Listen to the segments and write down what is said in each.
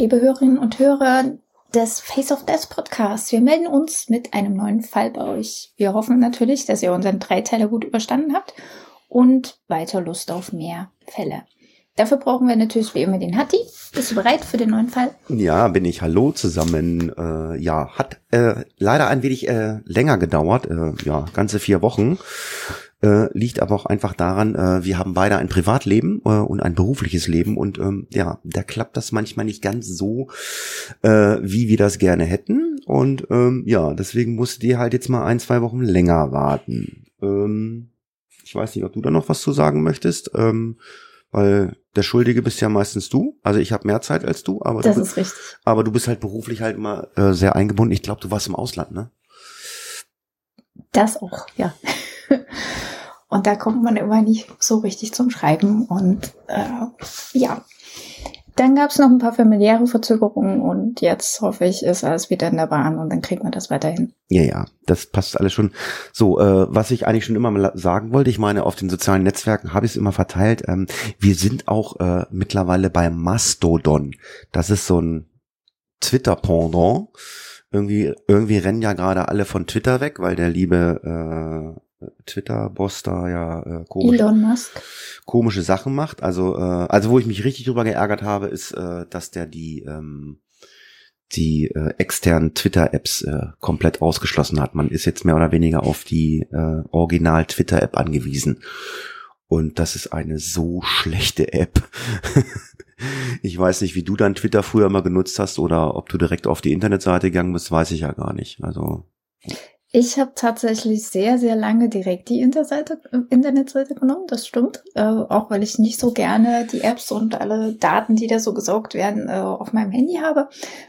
Liebe Hörerinnen und Hörer des Face of Death Podcasts. Wir melden uns mit einem neuen Fall bei euch. Wir hoffen natürlich, dass ihr unseren Dreiteiler gut überstanden habt und weiter Lust auf mehr Fälle. Dafür brauchen wir natürlich wie immer den Hatti. Bist du bereit für den neuen Fall? Ja, bin ich. Hallo zusammen. Äh, ja, hat äh, leider ein wenig äh, länger gedauert. Äh, ja, ganze vier Wochen. Äh, liegt aber auch einfach daran, äh, wir haben beide ein Privatleben äh, und ein berufliches Leben und ähm, ja, da klappt das manchmal nicht ganz so, äh, wie wir das gerne hätten und ähm, ja, deswegen musst ihr halt jetzt mal ein, zwei Wochen länger warten. Ähm, ich weiß nicht, ob du da noch was zu sagen möchtest, ähm, weil der Schuldige bist ja meistens du. Also ich habe mehr Zeit als du, aber Das du, ist richtig. aber du bist halt beruflich halt immer äh, sehr eingebunden. Ich glaube, du warst im Ausland, ne? Das auch, ja. Und da kommt man immer nicht so richtig zum Schreiben. Und äh, ja, dann gab es noch ein paar familiäre Verzögerungen und jetzt hoffe ich, ist alles wieder in der Bahn und dann kriegt man das weiterhin. Ja, ja, das passt alles schon. So, äh, was ich eigentlich schon immer mal sagen wollte, ich meine, auf den sozialen Netzwerken habe ich es immer verteilt. Ähm, wir sind auch äh, mittlerweile bei Mastodon. Das ist so ein Twitter-Pendant. Irgendwie, irgendwie rennen ja gerade alle von Twitter weg, weil der liebe äh, Twitter-Boss da ja äh, komisch, komische Sachen macht. Also, äh, also wo ich mich richtig drüber geärgert habe, ist, äh, dass der die ähm, die äh, externen Twitter-Apps äh, komplett ausgeschlossen hat. Man ist jetzt mehr oder weniger auf die äh, Original Twitter-App angewiesen. Und das ist eine so schlechte App. ich weiß nicht, wie du dann Twitter früher mal genutzt hast oder ob du direkt auf die Internetseite gegangen bist, weiß ich ja gar nicht. Also Ich habe tatsächlich sehr, sehr lange direkt die Internetseite, äh, Internetseite genommen, das stimmt. Äh, auch weil ich nicht so gerne die Apps und alle Daten, die da so gesaugt werden, äh, auf meinem Handy habe.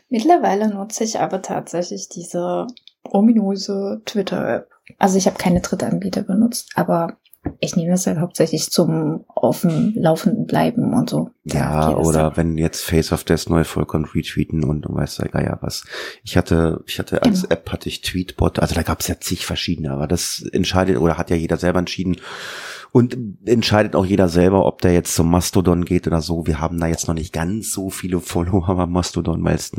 Mittlerweile nutze ich aber tatsächlich diese ominöse Twitter-App. Also ich habe keine Drittanbieter benutzt, aber ich nehme das halt hauptsächlich zum auf dem Laufenden bleiben und so. Ja, oder dann. wenn jetzt Face of Death neue Folge kommt, retweeten und du weißt ja Geier was. Ich hatte, ich hatte als Genau. App hatte ich Tweetbot, also da gab es ja zig verschiedene, aber das entscheidet oder hat ja jeder selber entschieden. Und entscheidet auch jeder selber, ob der jetzt zum Mastodon geht oder so. Wir haben da jetzt noch nicht ganz so viele Follower beim Mastodon, weil es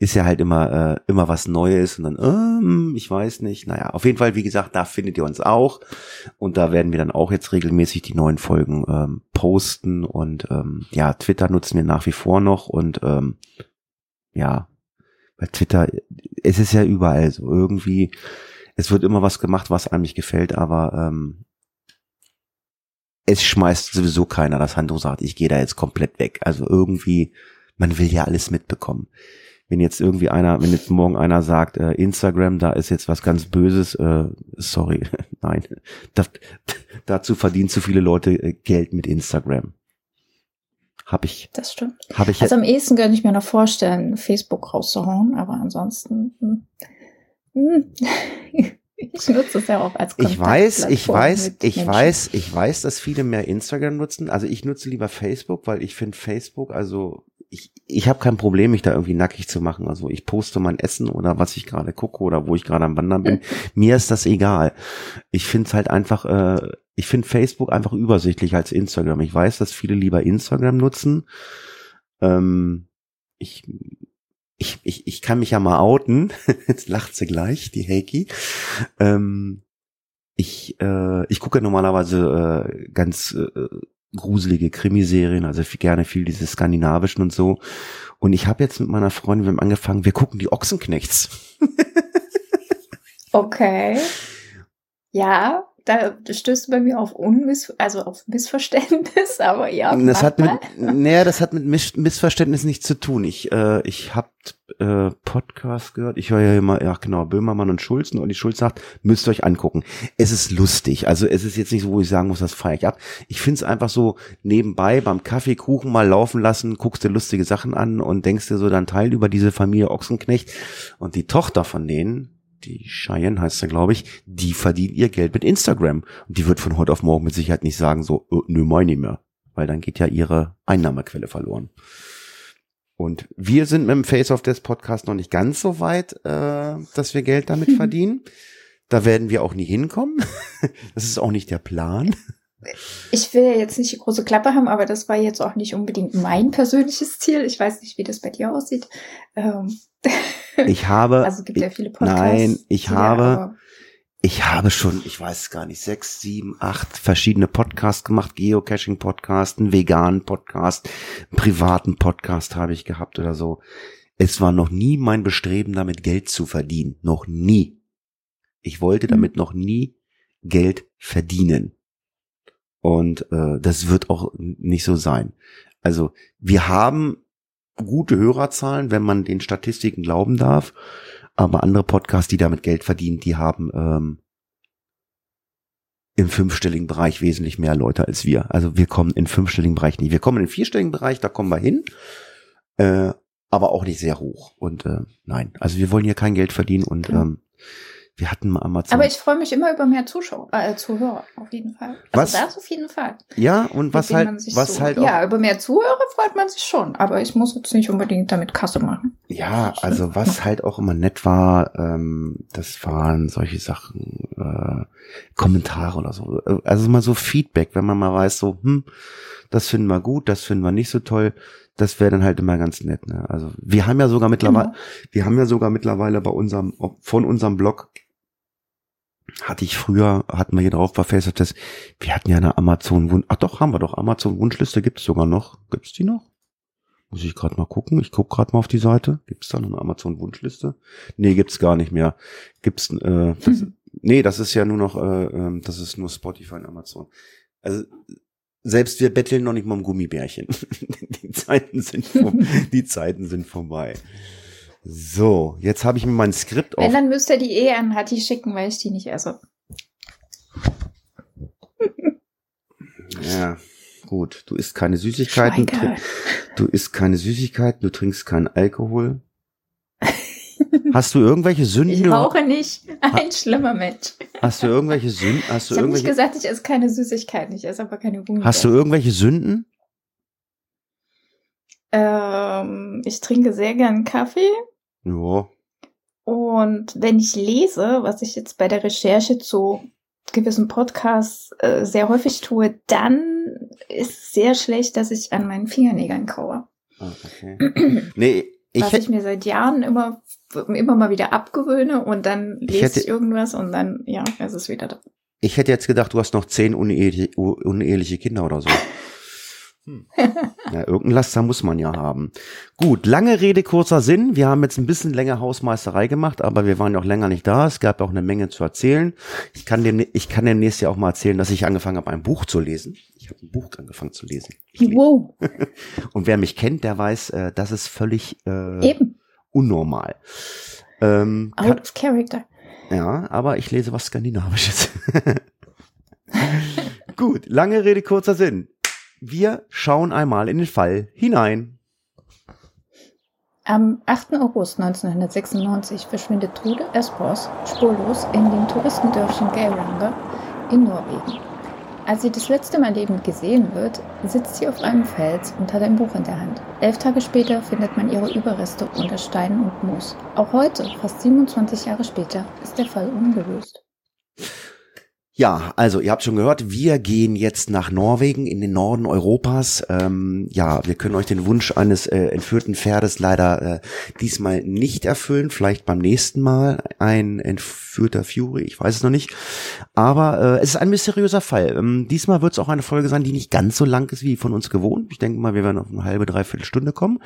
ist ja halt immer, äh, immer was Neues und dann, ähm, ich weiß nicht. Naja, auf jeden Fall, wie gesagt, da findet ihr uns auch. Und da werden wir dann auch jetzt regelmäßig die neuen Folgen ähm, posten. Und ähm, ja, Twitter nutzen wir nach wie vor noch. Und ähm, ja, bei Twitter, es ist ja überall so irgendwie, es wird immer was gemacht, was einem nicht gefällt, aber ähm, es schmeißt sowieso keiner das Handtuch sagt, ich gehe da jetzt komplett weg. Also irgendwie, man will ja alles mitbekommen. Wenn jetzt irgendwie einer, wenn jetzt morgen einer sagt, äh, Instagram, da ist jetzt was ganz Böses, äh, sorry, nein, da, dazu verdienen zu viele Leute äh, Geld mit Instagram. Hab ich, Das stimmt. hab ich Also am ehesten könnte ich mir noch vorstellen, Facebook rauszuhauen, aber ansonsten. Hm, hm. Ich nutze es ja auch als Ich weiß, ich weiß, ich Menschen. weiß, ich weiß, dass viele mehr Instagram nutzen. Also ich nutze lieber Facebook, weil ich finde Facebook, also ich, ich habe kein Problem, mich da irgendwie nackig zu machen. Also ich poste mein Essen oder was ich gerade gucke oder wo ich gerade am Wandern bin. Mir ist das egal. Ich finde es halt einfach, äh, ich finde Facebook einfach übersichtlich als Instagram. Ich weiß, dass viele lieber Instagram nutzen. Ähm, ich ich, ich, ich kann mich ja mal outen. Jetzt lacht sie gleich, die Heiki. Ähm, ich, äh, ich gucke normalerweise äh, ganz äh, gruselige Krimiserien, also viel, gerne viel diese skandinavischen und so. Und ich habe jetzt mit meiner Freundin, wir haben angefangen, wir gucken die Ochsenknechts. Okay. Ja, da stößt du bei mir auf Unmiss, also auf Missverständnis, aber ja. Das hat mit, naja, das hat mit Miss Missverständnis nichts zu tun. Ich, äh, ich hab äh, Podcast gehört. Ich höre ja immer, ja genau, Böhmermann und Schulzen und die Schulz sagt, müsst ihr euch angucken. Es ist lustig. Also es ist jetzt nicht so, wo ich sagen muss, das feiere ich ab. Ich finde es einfach so nebenbei beim Kaffee, Kuchen mal laufen lassen, guckst dir lustige Sachen an und denkst dir so dann Teil über diese Familie Ochsenknecht und die Tochter von denen, die Cheyenne heißt sie, glaube ich, die verdient ihr Geld mit Instagram. Und die wird von heute auf morgen mit Sicherheit nicht sagen, so, äh, nö, mein nicht mehr. Weil dann geht ja ihre Einnahmequelle verloren. Und wir sind mit dem Face of Death Podcast noch nicht ganz so weit, äh, dass wir Geld damit verdienen. Da werden wir auch nie hinkommen. Das ist auch nicht der Plan. Ich will ja jetzt nicht die große Klappe haben, aber das war jetzt auch nicht unbedingt mein persönliches Ziel. Ich weiß nicht, wie das bei dir aussieht. Ähm, Ich habe, also es gibt ja viele Podcasts. nein, ich habe, ich habe schon, ich weiß es gar nicht, sechs, sieben, acht verschiedene Podcasts gemacht, Geocaching-Podcast, einen veganen Podcast, einen privaten Podcast habe ich gehabt oder so. Es war noch nie mein Bestreben, damit Geld zu verdienen. Noch nie. Ich wollte Mhm. damit noch nie Geld verdienen. Und äh, das wird auch nicht so sein. Also wir haben gute Hörerzahlen, wenn man den Statistiken glauben darf. Aber andere Podcasts, die damit Geld verdienen, die haben ähm, im fünfstelligen Bereich wesentlich mehr Leute als wir. Also wir kommen in fünfstelligen Bereich nicht. Wir kommen in den vierstelligen Bereich, da kommen wir hin. Äh, aber auch nicht sehr hoch. Und äh, nein, also wir wollen hier kein Geld verdienen und ähm, wir hatten mal Amazon. Aber ich freue mich immer über mehr Zuschauer, äh, Zuhörer, auf jeden Fall. Also Was? das auf jeden Fall. ja, und was halt, was so, halt auch, Ja, über mehr Zuhörer freut man sich schon, aber ich muss jetzt nicht unbedingt damit Kasse machen. Ja, also was halt auch immer nett war, ähm, das waren solche Sachen, äh, Kommentare oder so. Also mal so Feedback, wenn man mal weiß, so, hm, das finden wir gut, das finden wir nicht so toll. Das wäre dann halt immer ganz nett. Ne? Also wir haben ja sogar mittlerweile, Genau. wir haben ja sogar mittlerweile bei unserem, von unserem Blog hatte ich früher, hatten wir hier drauf bei Facebook, das, wir hatten ja eine Amazon Wunsch, ach doch, haben wir doch, Amazon Wunschliste gibt's sogar noch. Gibt's die noch? Muss ich gerade mal gucken. Ich guck gerade mal auf die Seite. Gibt's da noch eine Amazon Wunschliste? Nee, gibt's gar nicht mehr. Gibt's äh, das, Nee, das ist ja nur noch äh, ähm, das ist nur Spotify und Amazon. Also selbst wir betteln noch nicht mal um Gummibärchen. die Zeiten sind die Zeiten sind vorbei. So, jetzt habe ich mir mein Skript Wenn, auf. dann müsst ihr die eh an Hatti schicken, weil ich die nicht esse. Ja, gut. Du isst keine Süßigkeiten. Schweige. Du isst keine Süßigkeiten. Du trinkst keinen Alkohol. Hast du irgendwelche Ich Sünden? rauche nicht. Ein schlimmer Mensch. Hast du irgendwelche Sünden? Hast du Ich habe nicht gesagt, ich esse keine Süßigkeiten. Ich esse aber keine Gummibärchen. Hast du irgendwelche Sünden? Ähm, ich trinke sehr gern Kaffee. Ja. Und wenn ich lese, was ich jetzt bei der Recherche zu gewissen Podcasts äh, sehr häufig tue, dann ist es sehr schlecht, dass ich an meinen Fingernägeln kaue. Ah, okay. Nee, ich was ich mir seit Jahren immer, immer mal wieder abgewöhne und dann Ich lese hätte- ich irgendwas und dann, ja, es ist wieder da. ich hätte jetzt gedacht, du hast noch zehn uneheliche, uneheliche Kinder oder so. Hm. Ja, irgendein Laster muss man ja haben. Gut, lange Rede, kurzer Sinn. Wir haben jetzt ein bisschen länger Hausmeisterei gemacht, aber wir waren ja auch länger nicht da. Es gab auch eine Menge zu erzählen. Ich kann, dem, ich kann demnächst ja auch mal erzählen, dass ich angefangen habe, ein Buch zu lesen. Ich habe ein Buch angefangen zu lesen. Wow, Und wer mich kennt, der weiß, äh, das ist völlig äh, eben, unnormal. Ähm, out of character. ja, aber ich lese was Skandinavisches. Gut, lange Rede, kurzer Sinn. Wir schauen einmal in den Fall hinein. Am 8. August 1996 verschwindet Trude Espos spurlos in dem Touristendörfchen Geiranger in Norwegen. Als sie das letzte Mal lebend gesehen wird, sitzt sie auf einem Fels und hat ein Buch in der Hand. Elf Tage später findet man ihre Überreste unter Steinen und Moos. Auch heute, fast 27 Jahre später, ist der Fall ungelöst. Ja, also ihr habt schon gehört, wir gehen jetzt nach Norwegen in den Norden Europas. Ähm, ja, wir können euch den Wunsch eines äh, entführten Pferdes leider äh, diesmal nicht erfüllen. Vielleicht beim nächsten Mal ein entführter Fury, ich weiß es noch nicht. Aber äh, es ist ein mysteriöser Fall. Ähm, diesmal wird es auch eine Folge sein, die nicht ganz so lang ist wie von uns gewohnt. Ich denke mal, wir werden auf eine halbe, dreiviertel Stunde kommen.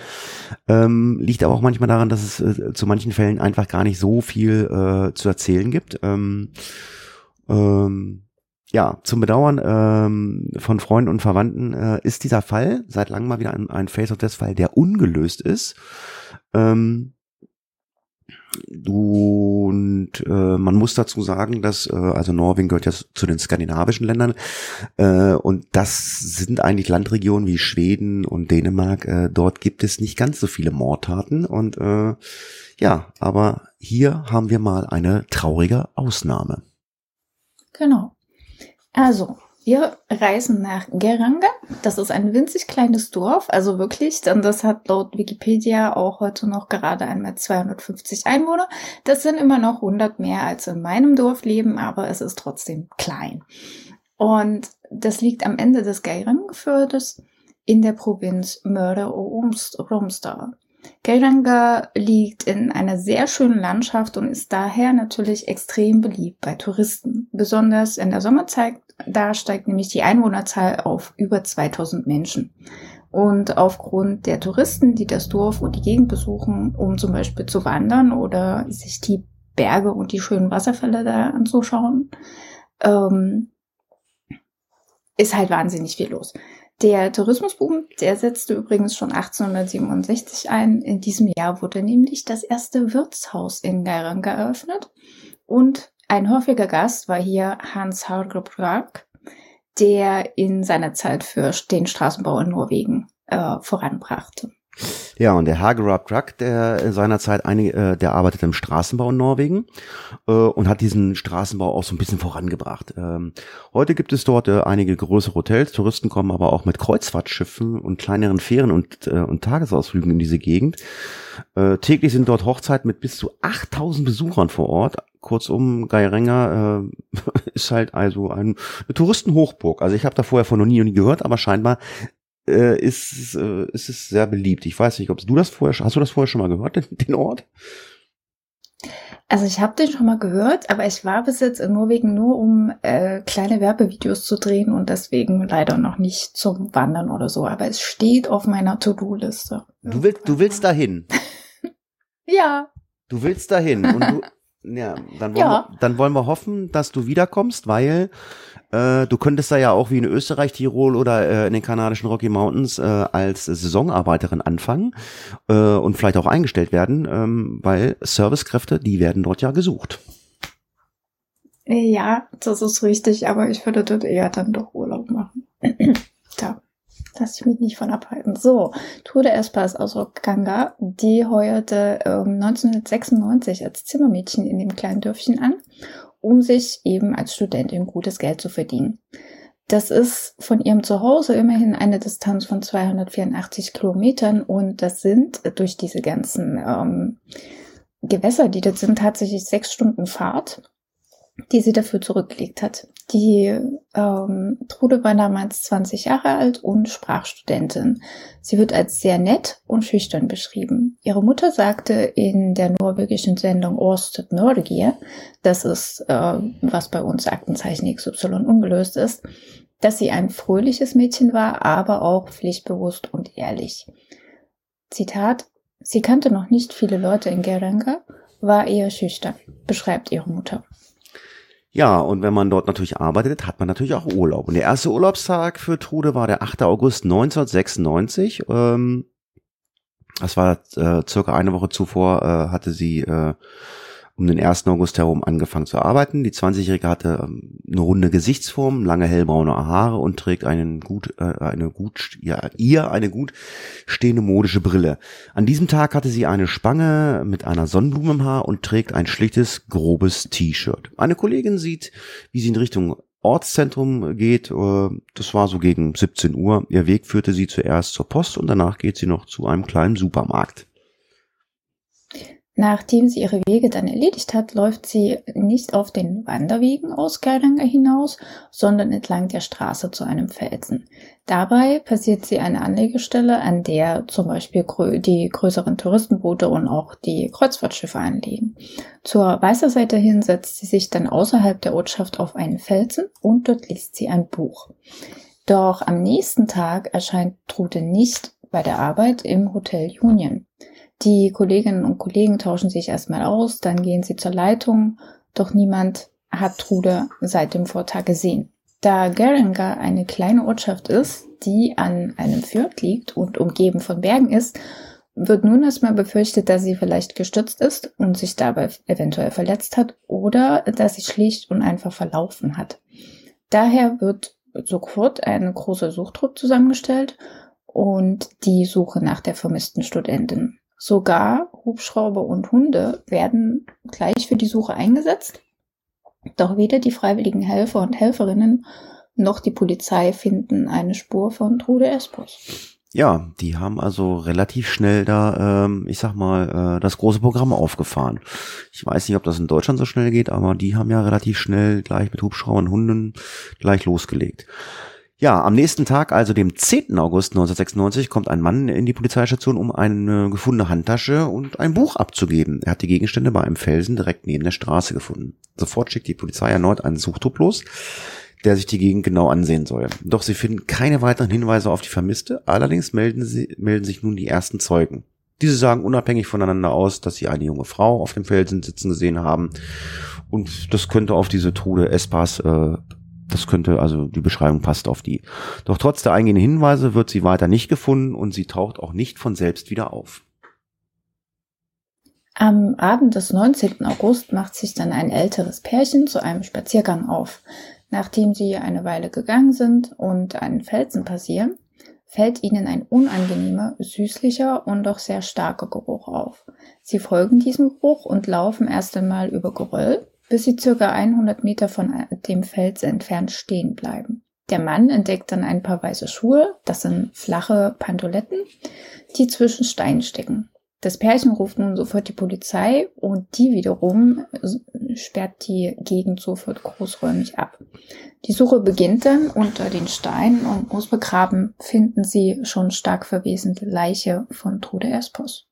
Ähm, liegt aber auch manchmal daran, dass es äh, zu manchen Fällen einfach gar nicht so viel äh, zu erzählen gibt. Ähm, ähm, ja, zum Bedauern ähm, von Freunden und Verwandten äh, ist dieser Fall seit langem mal wieder ein, ein Face of Death Fall, der ungelöst ist. Ähm, und äh, man muss dazu sagen, dass äh, also Norwegen gehört ja zu den skandinavischen Ländern äh, und das sind eigentlich Landregionen wie Schweden und Dänemark. Äh, dort gibt es nicht ganz so viele Mordtaten und äh, ja, aber hier haben wir mal eine traurige Ausnahme. Genau. Also, wir reisen nach Geranga. Das ist ein winzig kleines Dorf, also wirklich, denn das hat laut Wikipedia auch heute noch gerade einmal 250 Einwohner. Das sind immer noch 100 mehr als in meinem Dorf leben, aber es ist trotzdem klein. Und das liegt am Ende des Geirangerfjordes in der Provinz Mörder Geiranger liegt in einer sehr schönen Landschaft und ist daher natürlich extrem beliebt bei Touristen. Besonders in der Sommerzeit da steigt nämlich die Einwohnerzahl auf über 2000 Menschen. Und aufgrund der Touristen, die das Dorf und die Gegend besuchen, um zum Beispiel zu wandern oder sich die Berge und die schönen Wasserfälle da anzuschauen, ähm, ist halt wahnsinnig viel los. Der Tourismusboom, der setzte übrigens schon 1867 ein. In diesem Jahr wurde nämlich das erste Wirtshaus in Geiranger eröffnet und ein häufiger Gast war hier Hans Hargrup der in seiner Zeit für den Straßenbau in Norwegen äh, voranbrachte. Ja, und der Hagerup Drug, der in seiner Zeit einige, äh, der arbeitet im Straßenbau in Norwegen äh, und hat diesen Straßenbau auch so ein bisschen vorangebracht. Ähm, heute gibt es dort äh, einige größere Hotels, Touristen kommen aber auch mit Kreuzfahrtschiffen und kleineren Fähren und, äh, und Tagesausflügen in diese Gegend. Äh, täglich sind dort Hochzeiten mit bis zu 8000 Besuchern vor Ort. Kurzum, Geirenger äh, ist halt also ein, Touristenhochburg. Also ich habe da vorher von noch nie und nie gehört, aber scheinbar äh, ist, äh, ist es sehr beliebt. Ich weiß nicht, ob du das vorher, hast du das vorher schon mal gehört, den, den Ort? Also ich habe den schon mal gehört, aber ich war bis jetzt in Norwegen nur, um äh, kleine Werbevideos zu drehen und deswegen leider noch nicht zum Wandern oder so. Aber es steht auf meiner To-Do-Liste. Du willst, du willst dahin. ja. Du willst dahin und du, ja, dann wollen, ja. Wir, dann wollen wir hoffen, dass du wiederkommst, weil äh, du könntest da ja auch wie in Österreich, Tirol oder äh, in den kanadischen Rocky Mountains äh, als Saisonarbeiterin anfangen äh, und vielleicht auch eingestellt werden, ähm, weil Servicekräfte, die werden dort ja gesucht. Ja, das ist richtig, aber ich würde dort eher dann doch Urlaub machen. da lasse ich mich nicht von abhalten. So, Trude Espas aus Okanga, die heuerte ähm, 1996 als Zimmermädchen in dem kleinen Dörfchen an um sich eben als Studentin gutes Geld zu verdienen. Das ist von ihrem Zuhause immerhin eine Distanz von 284 Kilometern und das sind durch diese ganzen ähm, Gewässer, die das sind, tatsächlich sechs Stunden Fahrt die sie dafür zurückgelegt hat. Die ähm, Trude war damals 20 Jahre alt und Sprachstudentin. Sie wird als sehr nett und schüchtern beschrieben. Ihre Mutter sagte in der norwegischen Sendung Orsted Norge, das ist, äh, was bei uns Aktenzeichen XY ungelöst ist, dass sie ein fröhliches Mädchen war, aber auch pflichtbewusst und ehrlich. Zitat, sie kannte noch nicht viele Leute in Gerenga, war eher schüchtern, beschreibt ihre Mutter. Ja, und wenn man dort natürlich arbeitet, hat man natürlich auch Urlaub. Und der erste Urlaubstag für Trude war der 8. August 1996. Ähm, das war äh, circa eine Woche zuvor, äh, hatte sie äh, um den 1. August herum angefangen zu arbeiten. Die 20-Jährige hatte ähm, eine runde Gesichtsform, lange hellbraune Haare und trägt einen gut, äh, eine gut, ja, ihr eine gut stehende modische Brille. An diesem Tag hatte sie eine Spange mit einer Sonnenblume im Haar und trägt ein schlichtes, grobes T-Shirt. Eine Kollegin sieht, wie sie in Richtung Ortszentrum geht. Äh, das war so gegen 17 Uhr. Ihr Weg führte sie zuerst zur Post und danach geht sie noch zu einem kleinen Supermarkt. Nachdem sie ihre Wege dann erledigt hat, läuft sie nicht auf den Wanderwegen aus Geiranger hinaus, sondern entlang der Straße zu einem Felsen. Dabei passiert sie eine Anlegestelle, an der zum Beispiel die größeren Touristenboote und auch die Kreuzfahrtschiffe anlegen. Zur weißen Seite hin setzt sie sich dann außerhalb der Ortschaft auf einen Felsen und dort liest sie ein Buch. Doch am nächsten Tag erscheint Trude nicht bei der Arbeit im Hotel Union. Die Kolleginnen und Kollegen tauschen sich erstmal aus, dann gehen sie zur Leitung, doch niemand hat Trude seit dem Vortag gesehen. Da Geringer eine kleine Ortschaft ist, die an einem Fjord liegt und umgeben von Bergen ist, wird nun erstmal befürchtet, dass sie vielleicht gestürzt ist und sich dabei eventuell verletzt hat oder dass sie schlicht und einfach verlaufen hat. Daher wird sofort ein großer Suchtrupp zusammengestellt und die Suche nach der vermissten Studentin. Sogar Hubschrauber und Hunde werden gleich für die Suche eingesetzt. Doch weder die freiwilligen Helfer und Helferinnen noch die Polizei finden eine Spur von Trude Espos. Ja, die haben also relativ schnell da, ähm, ich sag mal, äh, das große Programm aufgefahren. Ich weiß nicht, ob das in Deutschland so schnell geht, aber die haben ja relativ schnell gleich mit Hubschrauber und Hunden gleich losgelegt. Ja, am nächsten Tag, also dem 10. August 1996, kommt ein Mann in die Polizeistation, um eine gefundene Handtasche und ein Buch abzugeben. Er hat die Gegenstände bei einem Felsen direkt neben der Straße gefunden. Sofort schickt die Polizei erneut einen Suchtrupp los, der sich die Gegend genau ansehen soll. Doch sie finden keine weiteren Hinweise auf die Vermisste, allerdings melden, sie, melden sich nun die ersten Zeugen. Diese sagen unabhängig voneinander aus, dass sie eine junge Frau auf dem Felsen sitzen gesehen haben. Und das könnte auf diese Trude Espas äh, das könnte, also die Beschreibung passt auf die. Doch trotz der eingehenden Hinweise wird sie weiter nicht gefunden und sie taucht auch nicht von selbst wieder auf. Am Abend des 19. August macht sich dann ein älteres Pärchen zu einem Spaziergang auf. Nachdem sie eine Weile gegangen sind und einen Felsen passieren, fällt ihnen ein unangenehmer, süßlicher und doch sehr starker Geruch auf. Sie folgen diesem Geruch und laufen erst einmal über Geröll, bis sie circa 100 Meter von dem Fels entfernt stehen bleiben. Der Mann entdeckt dann ein paar weiße Schuhe, das sind flache Pantoletten, die zwischen Steinen stecken. Das Pärchen ruft nun sofort die Polizei und die wiederum sperrt die Gegend sofort großräumig ab. Die Suche beginnt dann unter den Steinen und ausbegraben finden sie schon stark verwesende Leiche von Trude Espos.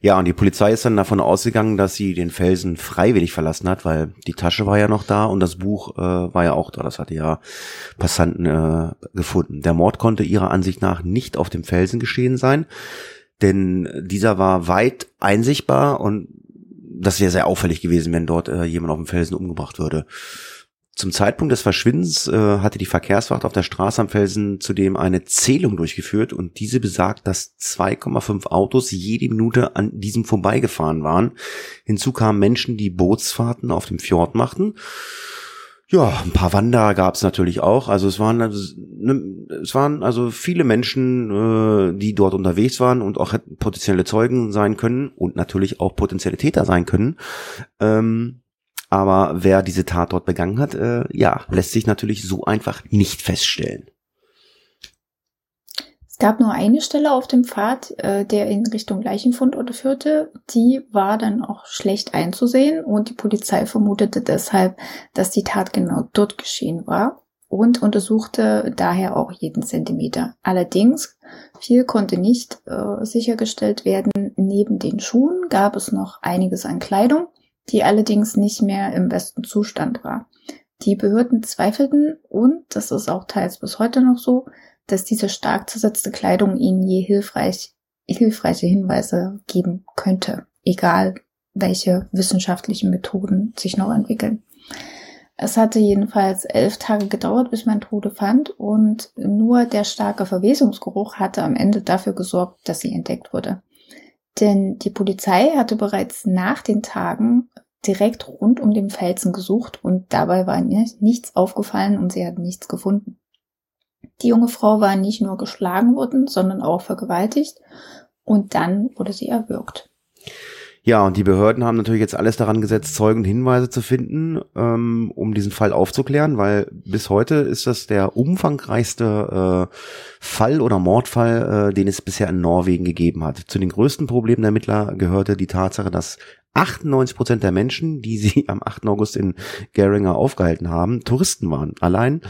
Ja, und die Polizei ist dann davon ausgegangen, dass sie den Felsen freiwillig verlassen hat, weil die Tasche war ja noch da und das Buch äh, war ja auch da. Das hatte ja Passanten äh, gefunden. Der Mord konnte ihrer Ansicht nach nicht auf dem Felsen geschehen sein, denn dieser war weit einsichtbar und das wäre sehr auffällig gewesen, wenn dort äh, jemand auf dem Felsen umgebracht würde. Zum Zeitpunkt des Verschwindens äh, hatte die Verkehrswacht auf der Straße am Felsen zudem eine Zählung durchgeführt und diese besagt, dass 2,5 Autos jede Minute an diesem vorbeigefahren waren. Hinzu kamen Menschen, die Bootsfahrten auf dem Fjord machten. Ja, ein paar Wanderer gab es natürlich auch. Also es waren also, ne, es waren also viele Menschen, äh, die dort unterwegs waren und auch potenzielle Zeugen sein können und natürlich auch potenzielle Täter sein können. Ähm, aber wer diese Tat dort begangen hat, äh, ja, lässt sich natürlich so einfach nicht feststellen. Es gab nur eine Stelle auf dem Pfad, äh, der in Richtung Leichenfund oder führte. Die war dann auch schlecht einzusehen und die Polizei vermutete deshalb, dass die Tat genau dort geschehen war und untersuchte daher auch jeden Zentimeter. Allerdings, viel konnte nicht äh, sichergestellt werden. Neben den Schuhen gab es noch einiges an Kleidung die allerdings nicht mehr im besten Zustand war. Die Behörden zweifelten und, das ist auch teils bis heute noch so, dass diese stark zersetzte Kleidung ihnen je hilfreich, hilfreiche Hinweise geben könnte, egal welche wissenschaftlichen Methoden sich noch entwickeln. Es hatte jedenfalls elf Tage gedauert, bis man Tode fand und nur der starke Verwesungsgeruch hatte am Ende dafür gesorgt, dass sie entdeckt wurde. Denn die Polizei hatte bereits nach den Tagen direkt rund um den Felsen gesucht und dabei war nichts aufgefallen und sie hat nichts gefunden. Die junge Frau war nicht nur geschlagen worden, sondern auch vergewaltigt und dann wurde sie erwürgt. Ja, und die Behörden haben natürlich jetzt alles daran gesetzt, Zeugen und Hinweise zu finden, ähm, um diesen Fall aufzuklären, weil bis heute ist das der umfangreichste äh, Fall oder Mordfall, äh, den es bisher in Norwegen gegeben hat. Zu den größten Problemen der Ermittler gehörte die Tatsache, dass 98 Prozent der Menschen, die sie am 8. August in Geringer aufgehalten haben, Touristen waren. Allein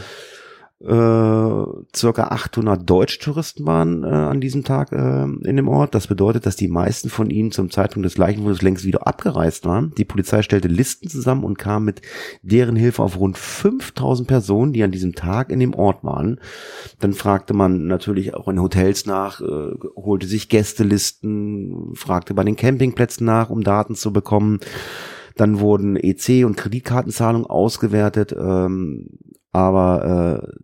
äh, circa 800 Deutschtouristen waren äh, an diesem Tag äh, in dem Ort. Das bedeutet, dass die meisten von ihnen zum Zeitpunkt des Leichenfundes längst wieder abgereist waren. Die Polizei stellte Listen zusammen und kam mit deren Hilfe auf rund 5000 Personen, die an diesem Tag in dem Ort waren. Dann fragte man natürlich auch in Hotels nach, äh, holte sich Gästelisten, fragte bei den Campingplätzen nach, um Daten zu bekommen. Dann wurden EC und Kreditkartenzahlungen ausgewertet, ähm, aber äh,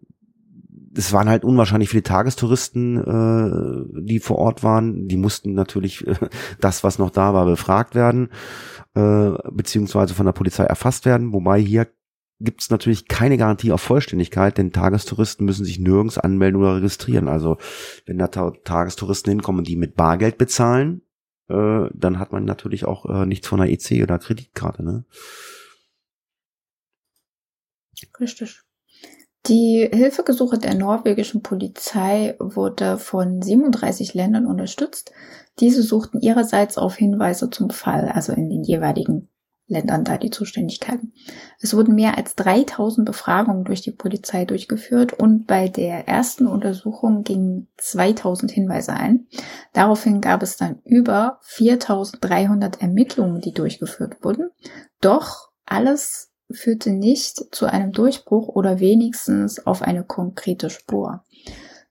es waren halt unwahrscheinlich viele Tagestouristen, äh, die vor Ort waren. Die mussten natürlich äh, das, was noch da war, befragt werden, äh, beziehungsweise von der Polizei erfasst werden. Wobei hier gibt es natürlich keine Garantie auf Vollständigkeit, denn Tagestouristen müssen sich nirgends anmelden oder registrieren. Also wenn da Tagestouristen hinkommen, die mit Bargeld bezahlen, äh, dann hat man natürlich auch äh, nichts von einer EC oder Kreditkarte. Ne? Richtig. Die Hilfegesuche der norwegischen Polizei wurde von 37 Ländern unterstützt. Diese suchten ihrerseits auf Hinweise zum Fall, also in den jeweiligen Ländern da die Zuständigkeiten. Es wurden mehr als 3000 Befragungen durch die Polizei durchgeführt und bei der ersten Untersuchung gingen 2000 Hinweise ein. Daraufhin gab es dann über 4300 Ermittlungen, die durchgeführt wurden. Doch alles führte nicht zu einem Durchbruch oder wenigstens auf eine konkrete Spur.